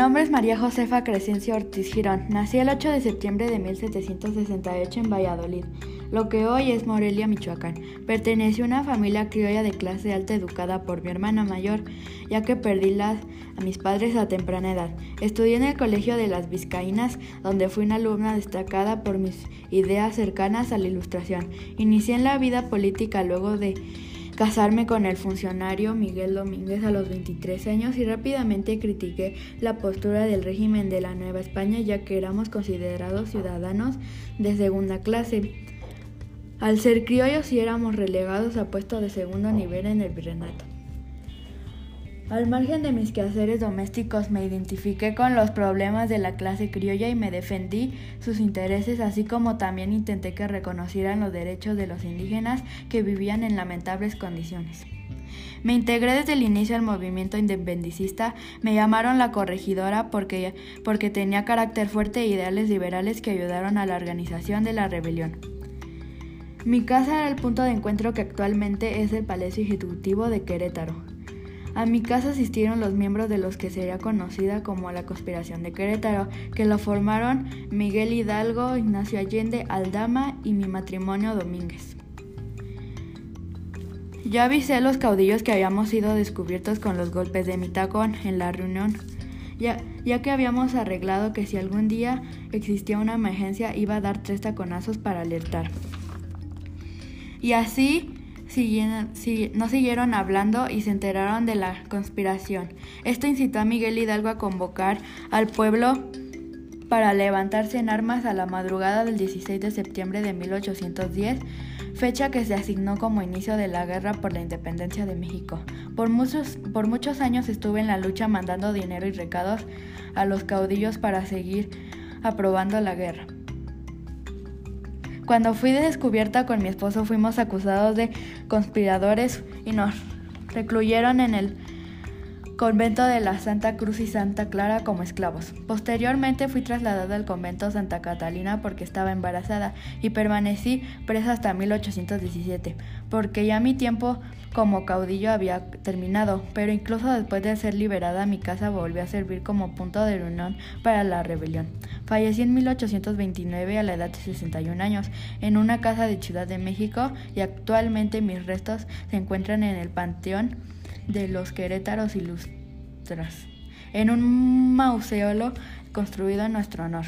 nombre es María Josefa Crescencio Ortiz Girón. Nací el 8 de septiembre de 1768 en Valladolid, lo que hoy es Morelia, Michoacán. Pertenecí a una familia criolla de clase alta educada por mi hermana mayor, ya que perdí a mis padres a temprana edad. Estudié en el Colegio de las Vizcaínas, donde fui una alumna destacada por mis ideas cercanas a la ilustración. Inicié en la vida política luego de casarme con el funcionario Miguel Domínguez a los 23 años y rápidamente critiqué la postura del régimen de la Nueva España ya que éramos considerados ciudadanos de segunda clase. Al ser criollos y éramos relegados a puestos de segundo nivel en el virreinato. Al margen de mis quehaceres domésticos me identifiqué con los problemas de la clase criolla y me defendí sus intereses, así como también intenté que reconocieran los derechos de los indígenas que vivían en lamentables condiciones. Me integré desde el inicio al movimiento independicista, me llamaron la corregidora porque, porque tenía carácter fuerte e ideales liberales que ayudaron a la organización de la rebelión. Mi casa era el punto de encuentro que actualmente es el Palacio Ejecutivo de Querétaro. A mi casa asistieron los miembros de los que sería conocida como la Conspiración de Querétaro, que lo formaron Miguel Hidalgo, Ignacio Allende, Aldama y mi matrimonio Domínguez. Ya avisé a los caudillos que habíamos sido descubiertos con los golpes de mi tacón en la reunión, ya, ya que habíamos arreglado que si algún día existía una emergencia iba a dar tres taconazos para alertar. Y así no siguieron hablando y se enteraron de la conspiración. Esto incitó a Miguel Hidalgo a convocar al pueblo para levantarse en armas a la madrugada del 16 de septiembre de 1810, fecha que se asignó como inicio de la guerra por la independencia de México. Por muchos, por muchos años estuve en la lucha mandando dinero y recados a los caudillos para seguir aprobando la guerra. Cuando fui descubierta con mi esposo fuimos acusados de conspiradores y nos recluyeron en el convento de la Santa Cruz y Santa Clara como esclavos. Posteriormente fui trasladada al convento Santa Catalina porque estaba embarazada y permanecí presa hasta 1817, porque ya mi tiempo como caudillo había terminado, pero incluso después de ser liberada mi casa volvió a servir como punto de reunión para la rebelión. Fallecí en 1829 a la edad de 61 años en una casa de Ciudad de México y actualmente mis restos se encuentran en el Panteón de los Querétaros Ilustras, en un mausoleo construido en nuestro honor.